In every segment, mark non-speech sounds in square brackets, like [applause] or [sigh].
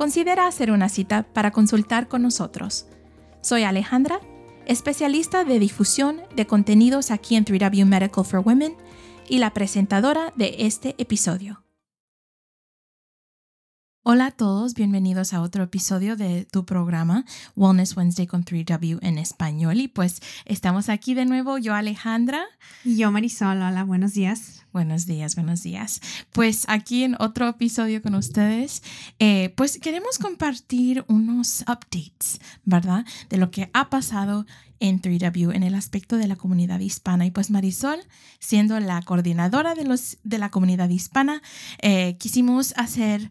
considera hacer una cita para consultar con nosotros. Soy Alejandra, especialista de difusión de contenidos aquí en 3W Medical for Women y la presentadora de este episodio. Hola a todos, bienvenidos a otro episodio de tu programa Wellness Wednesday con 3W en español. Y pues estamos aquí de nuevo, yo Alejandra. Y yo Marisol, hola, buenos días. Buenos días, buenos días. Pues aquí en otro episodio con ustedes, eh, pues queremos compartir unos updates, ¿verdad? De lo que ha pasado en 3W en el aspecto de la comunidad hispana. Y pues Marisol, siendo la coordinadora de, los, de la comunidad hispana, eh, quisimos hacer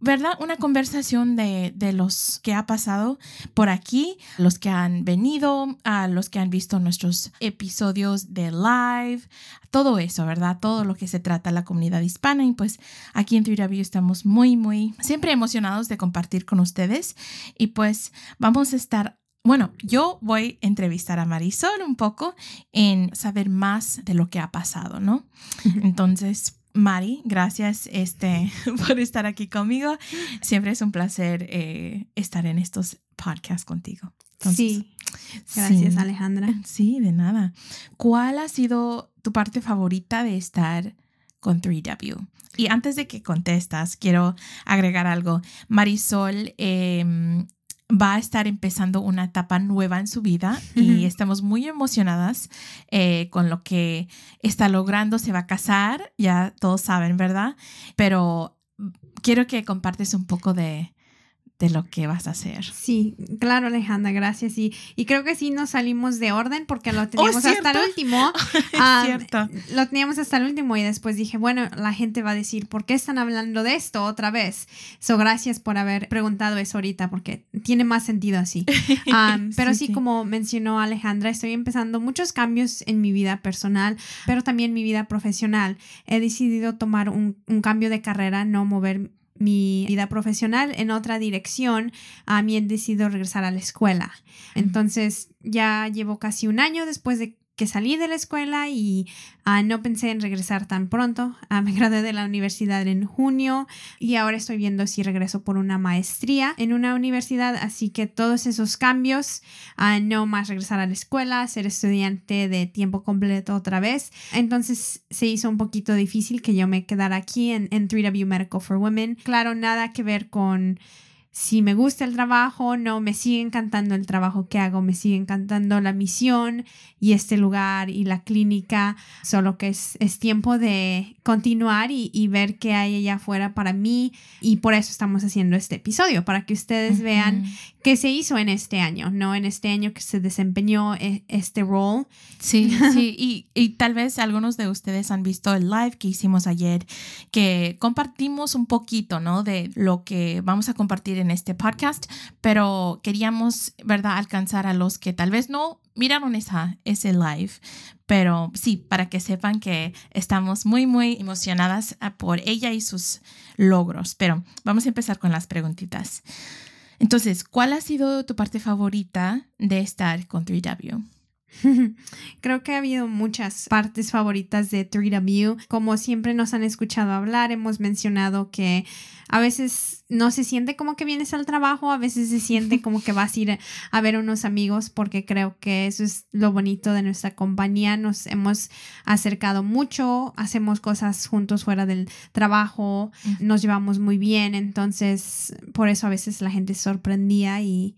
¿verdad? Una conversación de, de, los que ha pasado por aquí, los que han venido, a los que han visto nuestros episodios de live, todo eso, ¿verdad? Todo lo que se trata la comunidad hispana y pues aquí en Twitter estamos muy, muy, siempre emocionados de compartir con ustedes y pues vamos a estar bueno, yo voy a entrevistar a Marisol un poco en saber más de lo que ha pasado, ¿no? [laughs] Entonces, Mari, gracias este, [laughs] por estar aquí conmigo. Siempre es un placer eh, estar en estos podcasts contigo. sí, gracias Alejandra. Sí, de nada. ¿Cuál ha sido tu parte favorita de estar con 3W? Y antes de que contestas, quiero agregar algo. Marisol eh, va a estar empezando una etapa nueva en su vida y estamos muy emocionadas eh, con lo que está logrando. Se va a casar, ya todos saben, ¿verdad? Pero quiero que compartes un poco de, de lo que vas a hacer. Sí, claro, Alejandra, gracias. Y, y creo que sí nos salimos de orden porque lo oh, teníamos hasta el último. [laughs] cierto. Lo teníamos hasta el último y después dije, bueno, la gente va a decir, ¿por qué están hablando de esto otra vez? So, gracias por haber preguntado eso ahorita porque tiene más sentido así. [laughs] pero sí, como mencionó Alejandra, estoy empezando muchos cambios en mi vida personal, pero también mi vida profesional. He decidido tomar un, un cambio de carrera, no mover mi vida profesional en otra dirección, a mí he decidido regresar a la escuela. Entonces ya llevo casi un año después de que salí de la escuela y ah, no pensé en regresar tan pronto. Ah, me [laughs] gradué de la universidad en junio y ahora estoy viendo si regreso por una maestría en una universidad. Así que todos esos cambios, uh, no más regresar a la escuela, ser estudiante de tiempo completo otra vez. Entonces se hizo un poquito difícil que yo me quedara aquí en, en 3W Medical for Women. Claro, nada que ver con si me gusta el trabajo, no, me sigue encantando el trabajo que hago, me sigue encantando la misión y este lugar y la clínica, solo que es, es tiempo de continuar y, ver qué hay allá afuera para mí y por eso estamos haciendo este episodio, para que ustedes vean qué se hizo en este año, ¿no? En este año que se desempeñó e, este rol. Sí, [laughs] sí, y, y tal vez algunos de ustedes han visto el live que hicimos ayer, que compartimos un poquito, ¿no? De lo que vamos a compartir en este podcast, pero queríamos, ¿verdad?, alcanzar a los que tal vez no miraron esa, ese live, pero sí, para que sepan que estamos muy, muy emocionadas ah, por ella y sus logros. Pero vamos a empezar con las preguntitas. Entonces, ¿cuál ha sido tu parte favorita de estar con 3W? [laughs] Creo que ha habido muchas partes favoritas de 3W. Como siempre nos han escuchado hablar, hemos mencionado que a veces no se siente como que vienes al trabajo, a veces se siente [laughs] como que vas a ir a ver unos amigos, porque creo que eso es lo bonito de nuestra compañía. Nos hemos acercado mucho, hacemos cosas juntos fuera del trabajo, nos llevamos muy bien, entonces por eso a veces la gente sorprendía y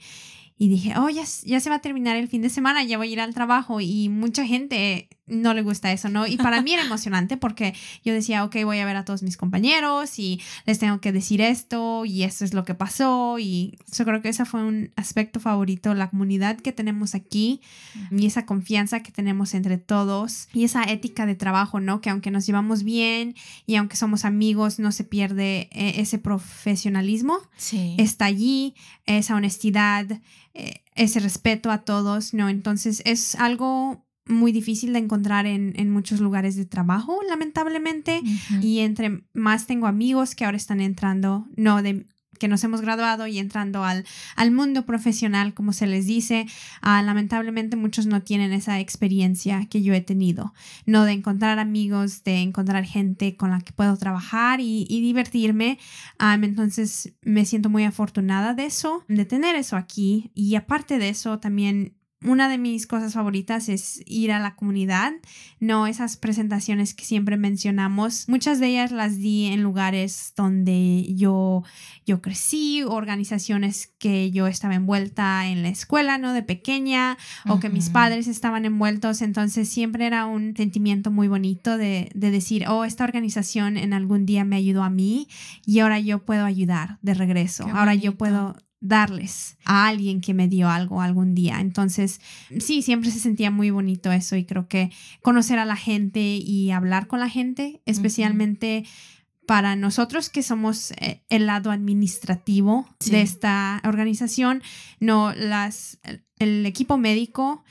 y dije, oh, ya, ya se va a terminar el fin de semana, ya voy a ir al trabajo y mucha gente no le gusta eso, ¿no? Y para mí era [laughs] emocionante porque yo decía, ok, voy a ver a todos mis compañeros y les tengo que decir esto y esto es lo que pasó y yo creo que ese fue un aspecto favorito, la comunidad que tenemos aquí y esa confianza que tenemos entre todos y esa ética de trabajo, ¿no? Que aunque nos llevamos bien y aunque somos amigos, no se pierde eh, ese profesionalismo. Sí. Está allí, esa honestidad, eh, ese respeto a todos, ¿no? Entonces es algo muy difícil de encontrar en, en muchos lugares de trabajo, lamentablemente. Y entre más tengo amigos que ahora están entrando, no de que nos hemos graduado y entrando al, al mundo profesional, como se les dice, ah, lamentablemente muchos no tienen esa experiencia que yo he tenido, no de encontrar amigos, de encontrar gente con la que puedo trabajar y, y divertirme. entonces me siento muy afortunada de eso, de tener eso aquí. Y aparte de eso, también una de mis cosas favoritas es ir a la comunidad, no esas presentaciones que siempre mencionamos. Muchas de ellas las di en lugares donde yo, yo crecí, organizaciones que yo estaba envuelta en la escuela, ¿no? De pequeña, o que mis padres estaban envueltos. Entonces siempre era un sentimiento muy bonito de, de decir, oh, esta organización en algún día me ayudó a mí y ahora yo puedo ayudar de regreso. ahora yo puedo darles a alguien que me dio algo algún día. Entonces, sí, siempre se sentía muy bonito eso y creo que conocer a la gente y hablar con la gente, especialmente para nosotros que somos eh, el lado administrativo de esta organización, no las el equipo médico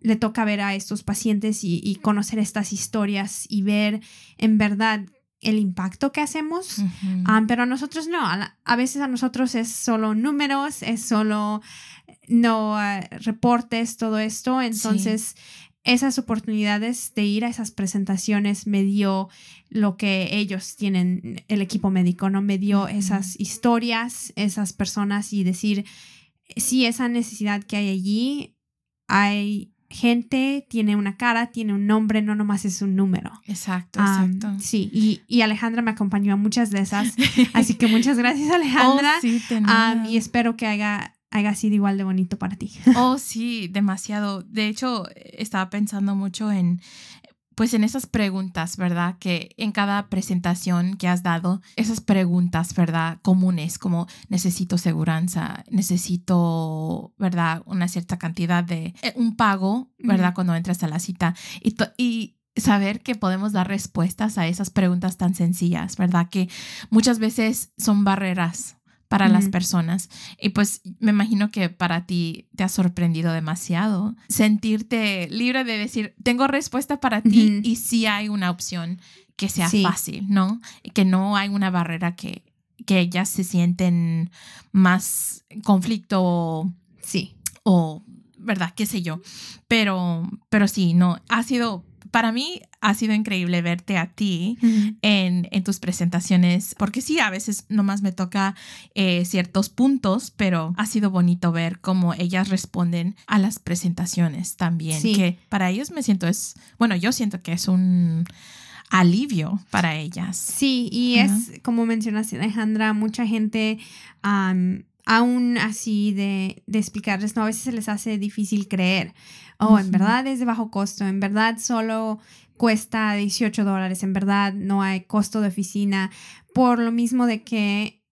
le toca ver a estos pacientes y, y conocer estas historias y ver en verdad el impacto que hacemos, ah, pero a nosotros no, a, veces a nosotros es solo números, es solo no ah, reportes, todo esto, entonces esas oportunidades de ir a esas presentaciones me dio lo que ellos tienen, el equipo médico, ¿no? Me dio esas historias, esas personas y decir, sí, esa necesidad que hay allí, hay gente tiene una cara, tiene un nombre, no nomás es un número. Exacto, exacto. sí, y, y, Alejandra me acompañó a muchas de esas. [laughs] así que muchas gracias, Alejandra. Oh, sí, y espero que haya, haya sido igual de bonito para ti. oh, sí, demasiado. De hecho, estaba pensando mucho en, pues en esas preguntas, ¿verdad? Que en cada presentación que has dado, esas preguntas, ¿verdad? Comunes, como necesito seguridad, necesito, ¿verdad? Una cierta cantidad de, eh, un pago, ¿verdad? Cuando entras a la cita. Y, y saber que podemos dar respuestas a esas preguntas tan sencillas, ¿verdad? Que muchas veces son barreras para las personas. Y pues me imagino que para ti te ha sorprendido demasiado sentirte libre de decir, tengo respuesta para ti y sí hay una opción que sea fácil, ¿no? Que no hay una barrera que, que ellas se sienten más conflicto. Sí. O, ¿verdad? ¿Qué sé yo? Pero, pero sí, no, ha sido para mí ha sido increíble verte a ti en, en, tus presentaciones, porque sí, a veces nomás me toca eh, ciertos puntos, pero ha sido bonito ver cómo ellas responden a las presentaciones también, que para ellos me siento es, bueno, yo siento que es un alivio para ellas. Sí, y es, como mencionaste Alejandra, mucha gente... aún así de, de explicarles, ¿no? A veces se les hace difícil creer. Oh, en verdad es de bajo costo, en verdad solo cuesta 18 dólares, en verdad no hay costo de oficina, por lo mismo de que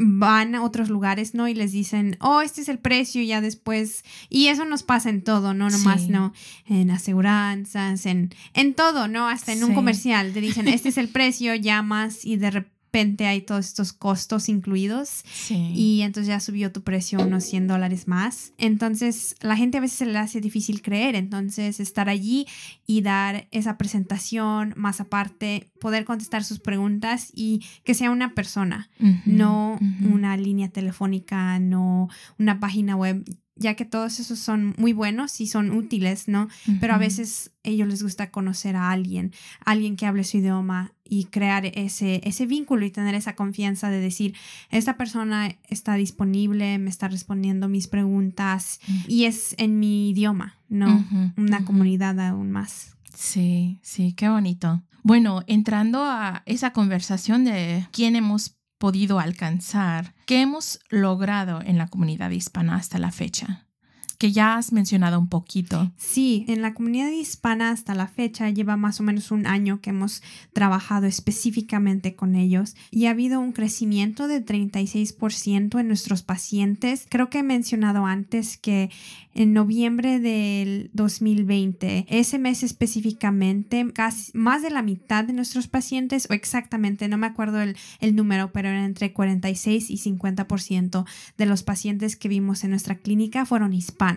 van a otros lugares, ¿no? Y les dicen, oh, este es el precio, y ya después, y eso nos pasa en todo, ¿no? Nomás, ¿no? En aseguranzas, en, en todo, ¿no? Hasta en un comercial, te dicen, este es el precio, llamas y de repente repente hay todos estos costos incluidos y entonces ya subió tu precio unos 100 dólares más. Entonces la gente a veces se le hace difícil creer, entonces estar allí y dar esa presentación, más aparte poder contestar sus preguntas y que sea una persona, no una línea telefónica, no una página web ya que todos esos son muy buenos y son útiles, ¿no? Pero a veces a ellos les gusta conocer a alguien, alguien que hable su idioma y crear ese, ese vínculo y tener esa confianza de decir, esta persona está disponible, me está respondiendo mis preguntas y es en mi idioma, ¿no? Una comunidad aún más. Sí, sí, qué bonito. Bueno, entrando a esa conversación de quién hemos podido alcanzar, qué hemos logrado en la comunidad hispana hasta la fecha. Que ya has mencionado un poquito. Sí, en la comunidad hispana hasta la fecha lleva más o menos un año que hemos trabajado específicamente con ellos y ha habido un crecimiento de 36% en nuestros pacientes. Creo que he mencionado antes que en noviembre del 2020, ese mes específicamente, casi más de la mitad de nuestros pacientes, o exactamente, no me acuerdo el, el número, pero era entre 46 y 50% de los pacientes que vimos en nuestra clínica fueron hispanos.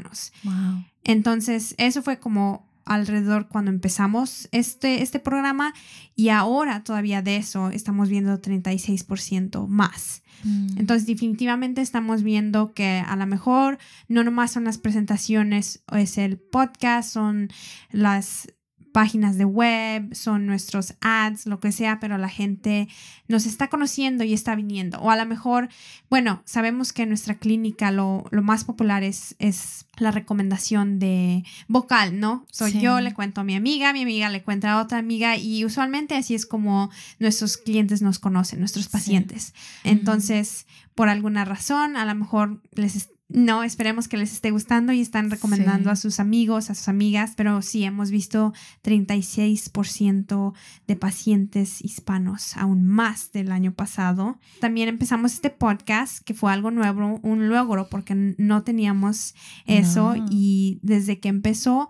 Entonces, eso fue como alrededor cuando empezamos este, este programa y ahora todavía de eso estamos viendo 36% más. Mm. Entonces definitivamente estamos viendo que a lo mejor no nomás son las presentaciones, o es el podcast, son las páginas de web, son nuestros ads, lo que sea, pero la gente nos está conociendo y está viniendo. O a lo mejor, bueno, sabemos que en nuestra clínica lo, más popular es, es la recomendación de vocal, ¿no? Soy yo, le cuento a mi amiga, mi amiga le cuenta a otra amiga y usualmente así es como nuestros clientes nos conocen, nuestros pacientes. Entonces, por alguna razón, a lo mejor les no, esperemos que les esté gustando y están recomendando a sus amigos, a sus amigas, pero sí, hemos visto 36% de pacientes hispanos, aún más del año pasado. También empezamos este podcast, que fue algo nuevo, un logro, porque no teníamos eso y desde que empezó,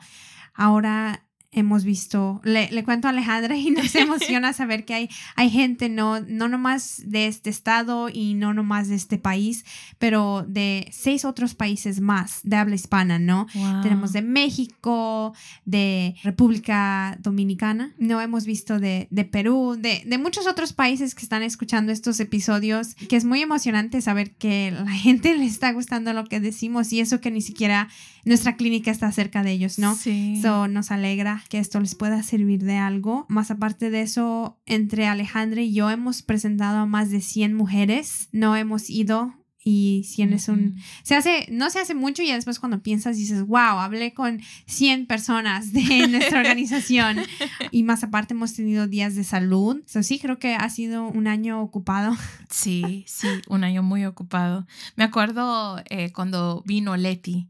ahora hemos visto, le, le, cuento a Alejandra y nos [laughs] emociona saber que hay, hay gente, no, no nomás de este estado y no nomás de este país, pero de seis otros países más de habla hispana, ¿no? Tenemos de México, de República Dominicana, no hemos visto de, de Perú, de, de, muchos otros países que están escuchando estos episodios, que es muy emocionante saber que la [laughs] gente le está gustando lo que decimos y eso que ni siquiera nuestra clínica está cerca de ellos, ¿no? Sí. Eso nos alegra que esto les pueda servir de algo. Más aparte de eso, entre Alejandra y yo hemos presentado a más de 100 mujeres. No hemos ido y 100 es un... Se hace, no se hace mucho y después cuando piensas dices, wow, hablé con 100 personas de [laughs] nuestra organización y más aparte hemos tenido días de salud. So, sí, creo que ha sido un año ocupado. Sí, sí, un año muy ocupado. Me acuerdo eh, cuando vino Leti.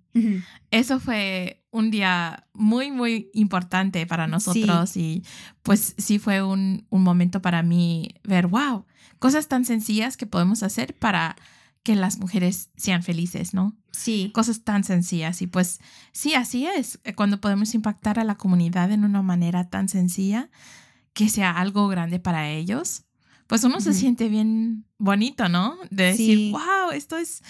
Eso fue un día muy, muy importante para nosotros y pues sí fue un, un momento para mí ver, wow, cosas tan sencillas que podemos hacer para que las mujeres sean felices, ¿no? Sí. Cosas tan sencillas. Y pues sí, así es. Eh, cuando podemos impactar a la comunidad en una manera tan sencilla, que sea algo grande para ellos, pues uno se siente bien bonito, ¿no? De decir, wow, esto es,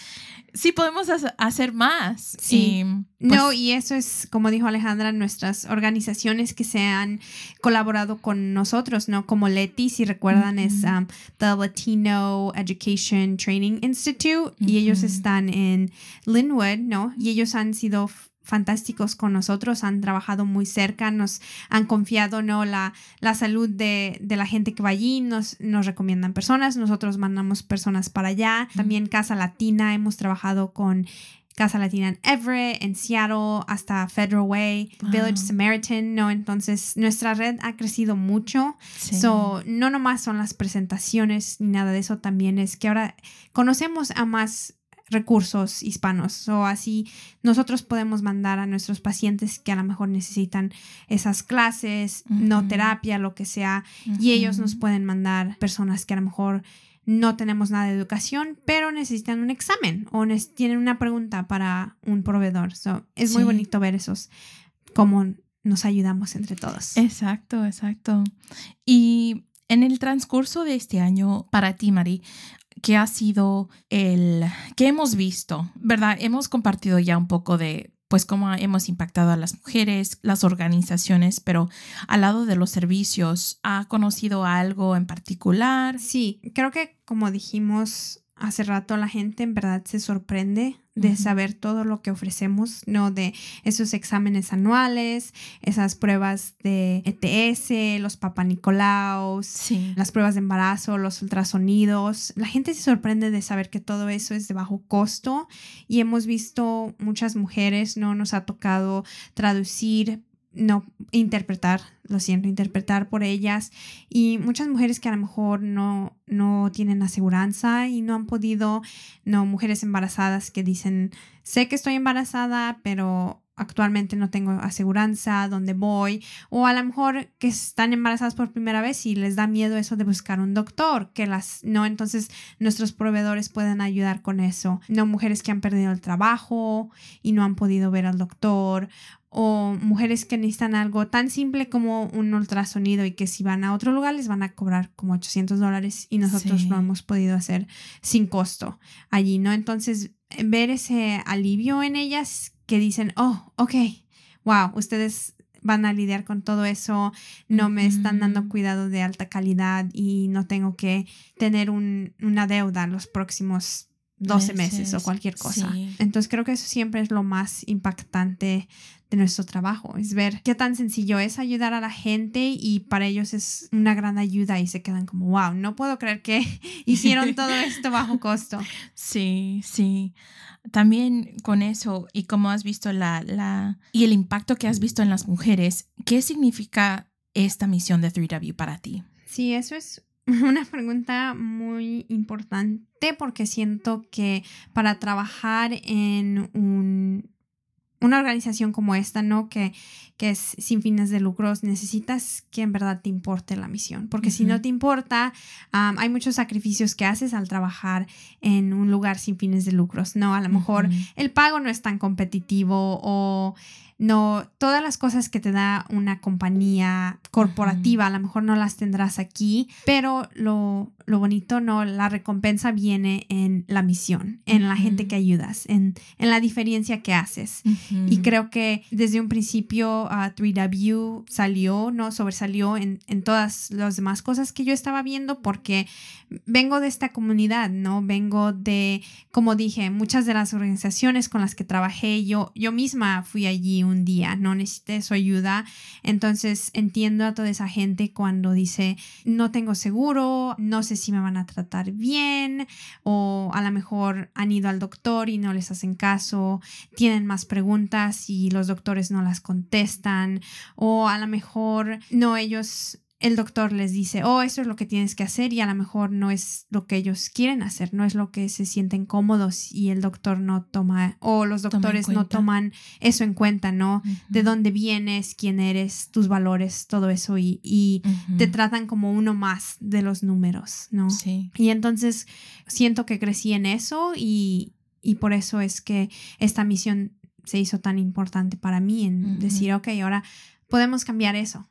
sí podemos hacer más. Sí. Pues no, y eso es, como dijo Alejandra, nuestras organizaciones que se han colaborado con nosotros, ¿no? Como Leti, si recuerdan, es um, The Latino Education Training Institute y ellos están en Linwood, ¿no? Y ellos han sido fantásticos con nosotros, han trabajado muy cerca, nos han confiado ¿no? la, la salud de, de, la gente que va allí, nos, nos recomiendan personas, nosotros mandamos personas para allá. También Casa Latina, hemos trabajado con Casa Latina en Everett, en Seattle, hasta Federal Way, Village Samaritan, ¿no? Entonces, nuestra red ha crecido mucho. So, no nomás son las presentaciones ni nada de eso, también es que ahora conocemos a más recursos hispanos o así nosotros podemos mandar a nuestros pacientes que a lo mejor necesitan esas clases, no terapia, lo que sea, y ellos nos pueden mandar personas que a lo mejor no tenemos nada de educación, pero necesitan un examen o tienen una pregunta para un proveedor. So, es muy bonito ver esos, cómo nos ayudamos entre todos. Exacto, exacto. Y en el transcurso de este año, para ti, Mari, que ha sido el que hemos visto, ¿verdad? Hemos compartido ya un poco de pues cómo hemos impactado a las mujeres, las organizaciones, pero al lado de los servicios, ¿ha conocido algo en particular? Sí, creo que como dijimos hace rato, la gente en verdad se sorprende de saber todo lo que ofrecemos, ¿no? De esos exámenes anuales, esas pruebas de ETS, los papanicolaos, las pruebas de embarazo, los ultrasonidos. La gente se sorprende de saber que todo eso es de bajo costo y hemos visto muchas mujeres, ¿no? Nos ha tocado traducir no interpretar, lo siento, interpretar por ellas. Y muchas mujeres que a lo mejor no, no tienen aseguranza y no han podido, no, mujeres embarazadas que dicen, sé que estoy embarazada, pero actualmente no tengo aseguranza, dónde voy, o a lo mejor que están embarazadas por primera vez y les da miedo eso de buscar un doctor, que las, no, entonces nuestros proveedores pueden ayudar con eso, no mujeres que han perdido el trabajo y no han podido ver al doctor, o mujeres que necesitan algo tan simple como un ultrasonido y que si van a otro lugar les van a cobrar como 800 dólares y nosotros lo hemos podido hacer sin costo allí, ¿no? Entonces, ver ese alivio en ellas que dicen, oh, ok, wow, ustedes van a lidiar con todo eso, no me están dando cuidado de alta calidad y no tengo que tener un, una deuda los próximos 12 meses, o cualquier cosa. Entonces creo que eso siempre es lo más impactante de nuestro trabajo, es ver qué tan sencillo es ayudar a la gente y para ellos es una gran ayuda y se quedan como, wow, no puedo creer que [laughs] hicieron todo esto bajo costo. [laughs] Sí, sí. También con eso y como has visto la, la y el impacto que has visto en las mujeres, ¿qué significa esta misión de 3W para ti? Sí, eso es [laughs] una pregunta muy importante porque siento que para trabajar en un, una organización como esta, ¿no? Que, que es sin fines de lucros, necesitas que en verdad te importe la misión, porque si no te importa, hay muchos sacrificios que haces al trabajar en un lugar sin fines de lucros, ¿no? A lo mejor el pago no es tan competitivo o no, todas las cosas que te da una compañía corporativa, a lo mejor no las tendrás aquí, pero lo, lo bonito, no, la recompensa viene en la misión, en la gente que ayudas, en, en la diferencia que haces. Y creo que desde un principio 3W salió, ¿no? Sobresalió en, en todas las demás cosas que yo estaba viendo porque vengo de esta comunidad, ¿no? Vengo de, como dije, muchas de las organizaciones con las que trabajé, yo, yo misma fui allí un día, no necesité su ayuda. Entonces entiendo a toda esa gente cuando dice, no tengo seguro, no sé si me van a tratar bien o a lo mejor han ido al doctor y no les hacen caso, tienen más preguntas y los doctores no las contestan o a lo mejor no ellos el doctor les dice, oh, eso es lo que tienes que hacer y a lo mejor no es lo que ellos quieren hacer, no es lo que se sienten cómodos y el doctor no toma, o los doctores no toman eso en cuenta, ¿no? De dónde vienes, quién eres, tus valores, todo eso y, te tratan como uno más de los números, ¿no? Sí. Y entonces siento que crecí en eso y, y por eso es que esta misión se hizo tan importante para mí en decir, ok, ahora podemos cambiar eso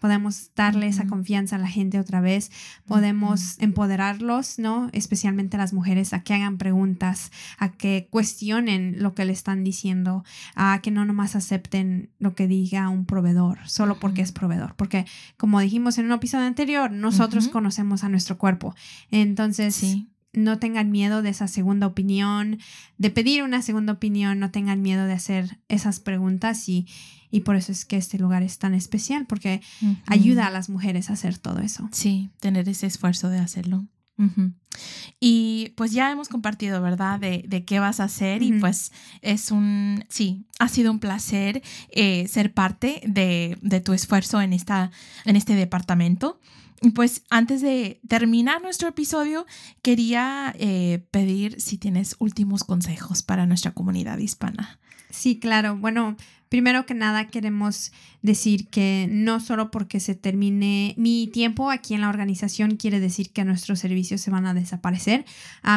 Podemos darle esa confianza a la gente otra vez, podemos empoderarlos, ¿no? Especialmente las mujeres a que hagan preguntas, a que cuestionen lo que le están diciendo, a que no nomás acepten lo que diga un proveedor solo porque es proveedor, porque como dijimos en un episodio anterior, nosotros conocemos a nuestro cuerpo. Entonces, no tengan miedo de esa segunda opinión, de pedir una segunda opinión, no tengan miedo de hacer esas preguntas y, y por eso es que este lugar es tan especial, porque ayuda a las mujeres a hacer todo eso. Sí, tener ese esfuerzo de hacerlo. Y pues ya hemos compartido, ¿verdad? De, de qué vas a hacer y pues es un, sí, ha sido un placer eh, ser parte de, de, tu esfuerzo en, esta, en este departamento. Pues antes de terminar nuestro episodio, quería eh, pedir si tienes últimos consejos para nuestra comunidad hispana. Sí, claro. Bueno, primero que nada queremos decir que no solo porque se termine mi tiempo aquí en la organización quiere decir que nuestros servicios se van a desaparecer.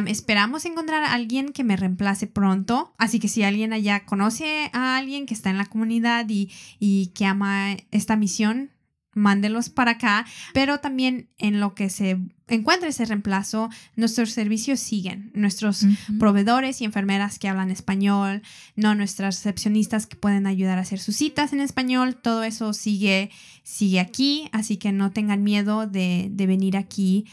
esperamos encontrar a alguien que me reemplace pronto. Así que si alguien allá conoce a alguien que está en la comunidad y, y que ama esta misión, mándelos para acá, pero también en lo que se encuentre ese reemplazo, nuestros servicios siguen. Nuestros proveedores y enfermeras que hablan español, no nuestras recepcionistas que pueden ayudar a hacer sus citas en español, todo eso sigue, sigue aquí, así que no tengan miedo de, venir aquí.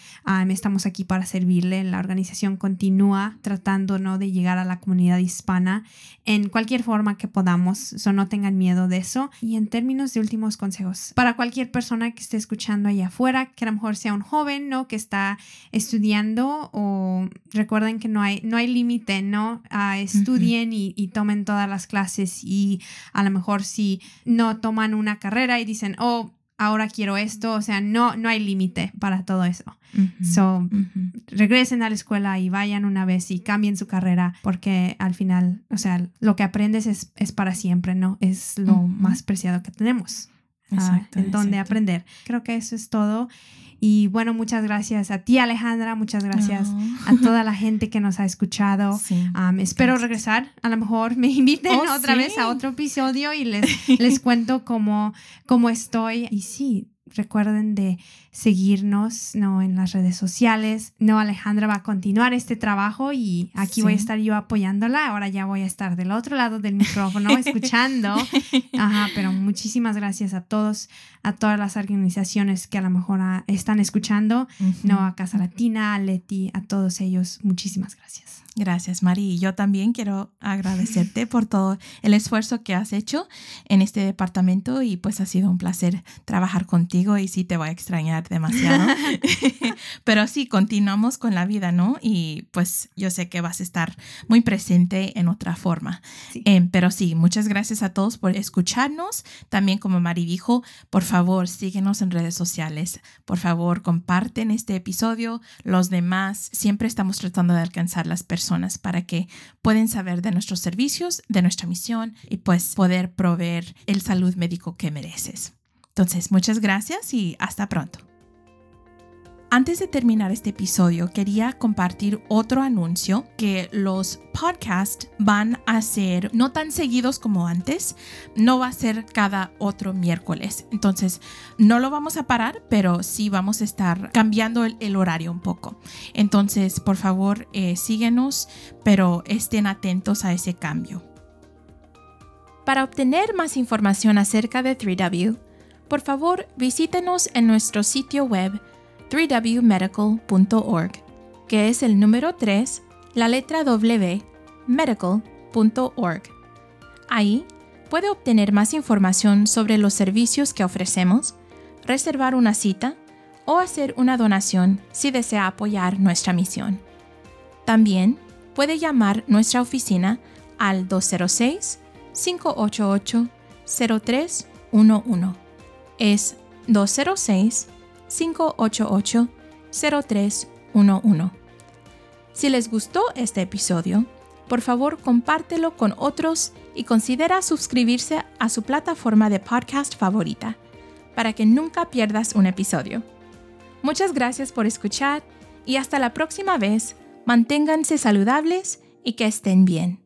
estamos aquí para servirle. La organización continúa tratando ¿no? de llegar a la comunidad hispana en cualquier forma que podamos, so no tengan miedo de eso. Y en términos de últimos consejos, para cualquier persona que esté escuchando allá afuera, que a lo mejor sea un joven, ¿no? que está estudiando o recuerden que no hay, no hay límite, ¿no? Ah, estudien y, y, tomen todas las clases y a lo mejor si no toman una carrera y dicen, oh, ahora quiero esto, o sea, no, no hay límite para todo eso. so, regresen a la escuela y vayan una vez y cambien su carrera porque al final, o sea, lo que aprendes es, es para siempre, ¿no? Es lo más preciado que tenemos. Ah, en donde aprender. Creo que eso es todo. Y bueno, muchas gracias a ti, Alejandra. Muchas gracias a toda la gente que nos ha escuchado. [laughs] espero regresar. A lo mejor me [laughs] inviten oh, otra vez a otro episodio y les, [laughs] les cuento cómo, cómo estoy. Y sí, recuerden de seguirnos ¿no? en las redes sociales. No, Alejandra va a continuar este trabajo y aquí voy a estar yo apoyándola. Ahora ya voy a estar del otro lado del micrófono [laughs] escuchando. Ajá, pero muchísimas gracias a todos, a todas las organizaciones que a lo mejor ah, están escuchando. No, a Casa Latina, a Leti, a todos ellos. Muchísimas gracias. Gracias, Mari. Y yo también quiero agradecerte [laughs] por todo el esfuerzo que has hecho en este departamento y pues ha sido un placer trabajar contigo y sí te voy a extrañar demasiado. [laughs] Pero sí, continuamos con la vida, ¿no? Y pues yo sé que vas a estar muy presente en otra forma. Em, pero sí, muchas gracias a todos por escucharnos. También como Mari dijo, por favor, síguenos en redes sociales. Por favor, comparten este episodio. Los demás, siempre estamos tratando de alcanzar las personas para que puedan saber de nuestros servicios, de nuestra misión y pues poder proveer el salud médico que mereces. Entonces, muchas gracias y hasta pronto. Antes de terminar este episodio, quería compartir otro anuncio que los podcasts van a ser no tan seguidos como antes, no va a ser cada otro miércoles. Entonces, no lo vamos a parar, pero sí vamos a estar cambiando el, horario un poco. Entonces, por favor, eh, síguenos, pero estén atentos a ese cambio. Para obtener más información acerca de 3W, por favor visítenos en nuestro sitio web 3wmedical.org, que es el número 3, la letra W, medical.org. Ahí puede obtener más información sobre los servicios que ofrecemos, reservar una cita o hacer una donación si desea apoyar nuestra misión. También puede llamar nuestra oficina al 206-588-0311. Es 206 588-0311. Si les gustó este episodio, por favor compártelo con otros y considera suscribirse a su plataforma de podcast favorita para que nunca pierdas un episodio. Muchas gracias por escuchar y hasta la próxima vez, manténganse saludables y que estén bien.